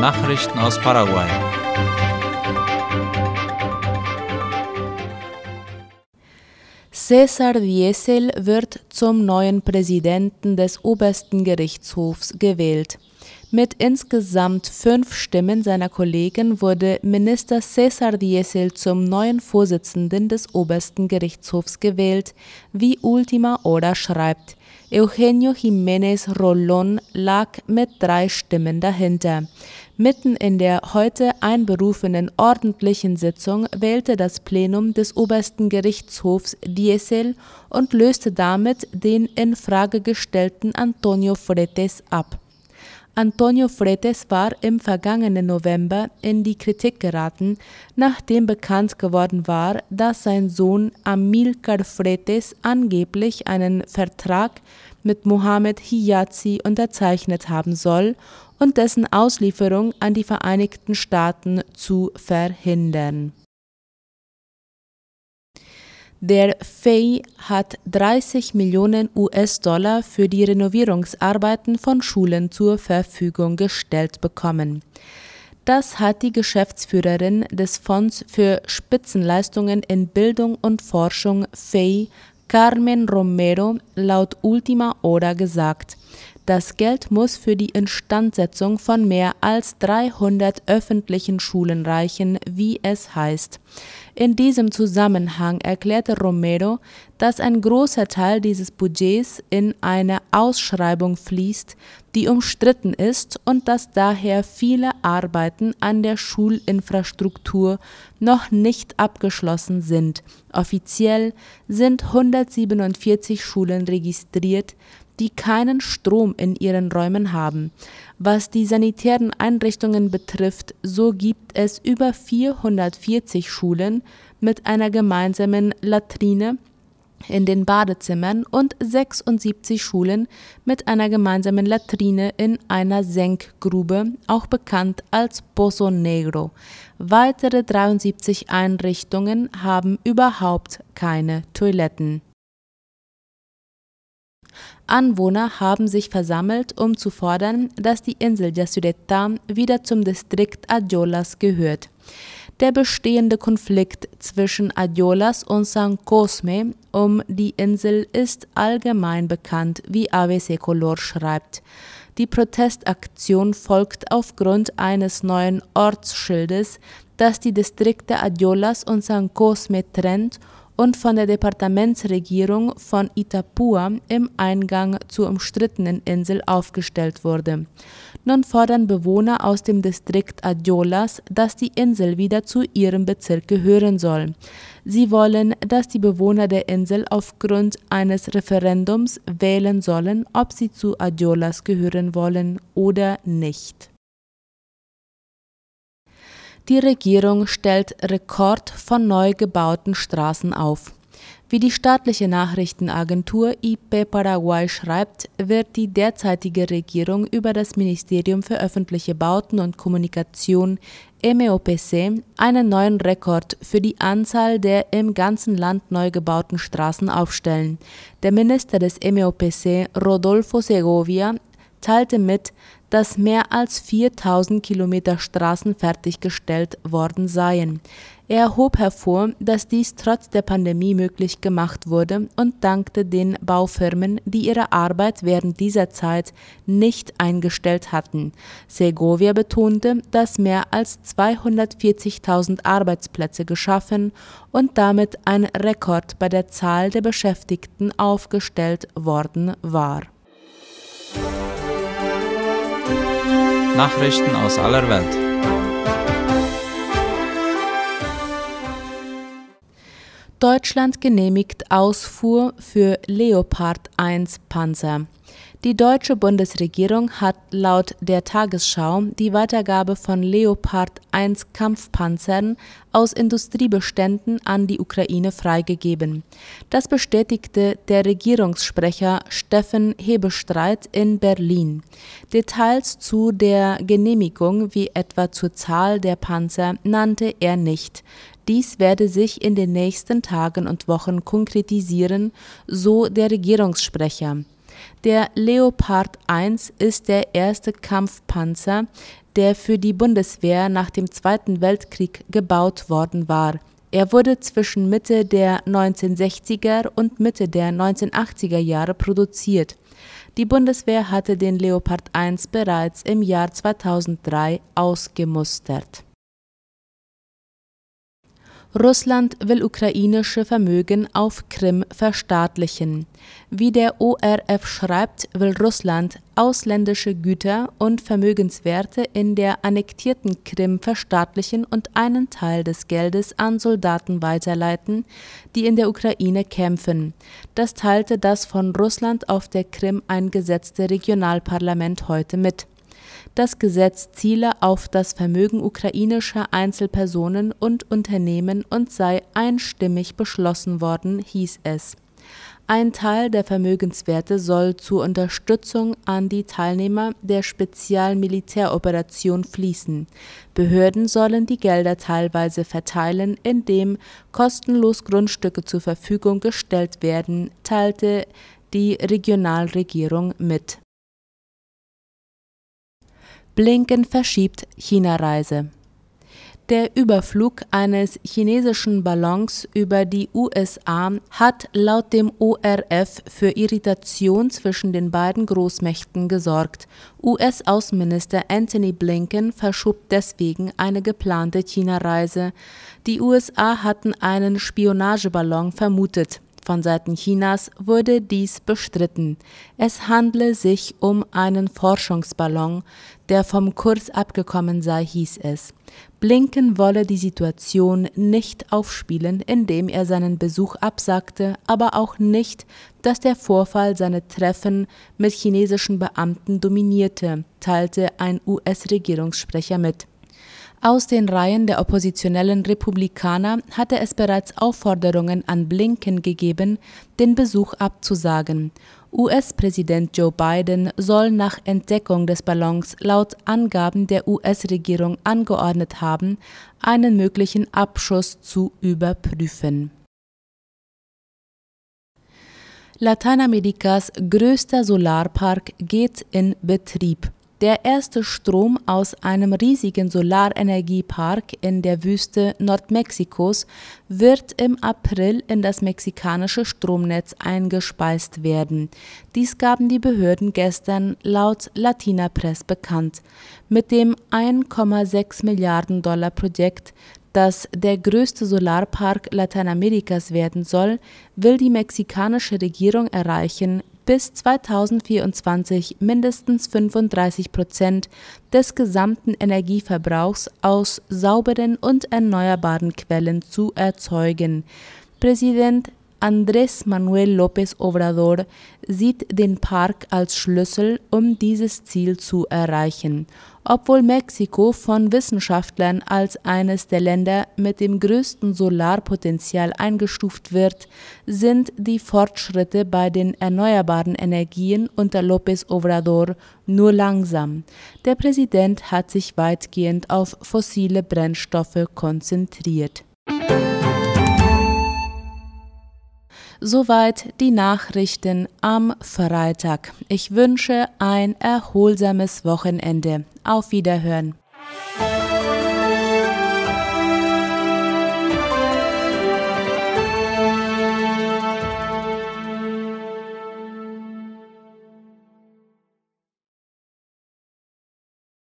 Nachrichten aus Paraguay. Cesar Diesel wird zum neuen Präsidenten des obersten Gerichtshofs gewählt. Mit insgesamt fünf Stimmen seiner Kollegen wurde Minister Cesar Diesel zum neuen Vorsitzenden des obersten Gerichtshofs gewählt, wie Ultima Hora schreibt. Eugenio Jiménez Rolón lag mit drei Stimmen dahinter. Mitten in der heute einberufenen ordentlichen Sitzung wählte das Plenum des obersten Gerichtshofs Diesel und löste damit den in Frage gestellten Antonio Fretes ab. Antonio Fretes war im vergangenen November in die Kritik geraten, nachdem bekannt geworden war, dass sein Sohn Amilcar Fretes angeblich einen Vertrag mit Mohamed Hijazi unterzeichnet haben soll und dessen Auslieferung an die Vereinigten Staaten zu verhindern. Der FEI hat 30 Millionen US-Dollar für die Renovierungsarbeiten von Schulen zur Verfügung gestellt bekommen. Das hat die Geschäftsführerin des Fonds für Spitzenleistungen in Bildung und Forschung FEI, Carmen Romero, laut Ultima Hora gesagt. Das Geld muss für die Instandsetzung von mehr als 300 öffentlichen Schulen reichen, wie es heißt. In diesem Zusammenhang erklärte Romero, dass ein großer Teil dieses Budgets in eine Ausschreibung fließt, die umstritten ist und dass daher viele Arbeiten an der Schulinfrastruktur noch nicht abgeschlossen sind. Offiziell sind 147 Schulen registriert, die keinen Strom in ihren Räumen haben. Was die sanitären Einrichtungen betrifft, so gibt es über 440 Schulen mit einer gemeinsamen Latrine in den Badezimmern und 76 Schulen mit einer gemeinsamen Latrine in einer Senkgrube, auch bekannt als Pozo Negro. Weitere 73 Einrichtungen haben überhaupt keine Toiletten. Anwohner haben sich versammelt, um zu fordern, dass die Insel Yasureta wieder zum Distrikt Adiolas gehört. Der bestehende Konflikt zwischen Adiolas und San Cosme um die Insel ist allgemein bekannt, wie ABC Color schreibt. Die Protestaktion folgt aufgrund eines neuen Ortsschildes, das die Distrikte Adiolas und San Cosme trennt und von der Departementsregierung von Itapua im Eingang zur umstrittenen Insel aufgestellt wurde. Nun fordern Bewohner aus dem Distrikt Adiolas, dass die Insel wieder zu ihrem Bezirk gehören soll. Sie wollen, dass die Bewohner der Insel aufgrund eines Referendums wählen sollen, ob sie zu Adiolas gehören wollen oder nicht. Die Regierung stellt Rekord von neu gebauten Straßen auf. Wie die staatliche Nachrichtenagentur IP Paraguay schreibt, wird die derzeitige Regierung über das Ministerium für öffentliche Bauten und Kommunikation MEOPC einen neuen Rekord für die Anzahl der im ganzen Land neu gebauten Straßen aufstellen. Der Minister des MEOPC, Rodolfo Segovia, teilte mit, dass mehr als 4000 Kilometer Straßen fertiggestellt worden seien. Er hob hervor, dass dies trotz der Pandemie möglich gemacht wurde und dankte den Baufirmen, die ihre Arbeit während dieser Zeit nicht eingestellt hatten. Segovia betonte, dass mehr als 240.000 Arbeitsplätze geschaffen und damit ein Rekord bei der Zahl der Beschäftigten aufgestellt worden war. Nachrichten aus aller Welt. Deutschland genehmigt Ausfuhr für Leopard 1 Panzer. Die deutsche Bundesregierung hat laut der Tagesschau die Weitergabe von Leopard 1 Kampfpanzern aus Industriebeständen an die Ukraine freigegeben. Das bestätigte der Regierungssprecher Steffen Hebestreit in Berlin. Details zu der Genehmigung wie etwa zur Zahl der Panzer nannte er nicht. Dies werde sich in den nächsten Tagen und Wochen konkretisieren, so der Regierungssprecher. Der Leopard 1 ist der erste Kampfpanzer, der für die Bundeswehr nach dem Zweiten Weltkrieg gebaut worden war. Er wurde zwischen Mitte der 1960er und Mitte der 1980er Jahre produziert. Die Bundeswehr hatte den Leopard 1 bereits im Jahr 2003 ausgemustert. Russland will ukrainische Vermögen auf Krim verstaatlichen. Wie der ORF schreibt, will Russland ausländische Güter und Vermögenswerte in der annektierten Krim verstaatlichen und einen Teil des Geldes an Soldaten weiterleiten, die in der Ukraine kämpfen. Das teilte das von Russland auf der Krim eingesetzte Regionalparlament heute mit das Gesetz ziele auf das Vermögen ukrainischer Einzelpersonen und Unternehmen und sei einstimmig beschlossen worden, hieß es. Ein Teil der Vermögenswerte soll zur Unterstützung an die Teilnehmer der Spezialmilitäroperation fließen. Behörden sollen die Gelder teilweise verteilen, indem kostenlos Grundstücke zur Verfügung gestellt werden, teilte die Regionalregierung mit Blinken verschiebt China-Reise. Der Überflug eines chinesischen Ballons über die USA hat laut dem ORF für Irritation zwischen den beiden Großmächten gesorgt. US-Außenminister Anthony Blinken verschob deswegen eine geplante China-Reise. Die USA hatten einen Spionageballon vermutet. Von Seiten Chinas wurde dies bestritten. Es handle sich um einen Forschungsballon, der vom Kurs abgekommen sei, hieß es. Blinken wolle die Situation nicht aufspielen, indem er seinen Besuch absagte, aber auch nicht, dass der Vorfall seine Treffen mit chinesischen Beamten dominierte, teilte ein US-Regierungssprecher mit. Aus den Reihen der oppositionellen Republikaner hatte es bereits Aufforderungen an Blinken gegeben, den Besuch abzusagen. US-Präsident Joe Biden soll nach Entdeckung des Ballons laut Angaben der US-Regierung angeordnet haben, einen möglichen Abschuss zu überprüfen. Lateinamerikas größter Solarpark geht in Betrieb. Der erste Strom aus einem riesigen Solarenergiepark in der Wüste Nordmexikos wird im April in das mexikanische Stromnetz eingespeist werden. Dies gaben die Behörden gestern laut Latina Press bekannt. Mit dem 1,6 Milliarden Dollar Projekt das der größte Solarpark Lateinamerikas werden soll, will die mexikanische Regierung erreichen, bis 2024 mindestens 35 Prozent des gesamten Energieverbrauchs aus sauberen und erneuerbaren Quellen zu erzeugen. Präsident Andrés Manuel López Obrador sieht den Park als Schlüssel, um dieses Ziel zu erreichen. Obwohl Mexiko von Wissenschaftlern als eines der Länder mit dem größten Solarpotenzial eingestuft wird, sind die Fortschritte bei den erneuerbaren Energien unter López Obrador nur langsam. Der Präsident hat sich weitgehend auf fossile Brennstoffe konzentriert. Soweit die Nachrichten am Freitag. Ich wünsche ein erholsames Wochenende. Auf Wiederhören.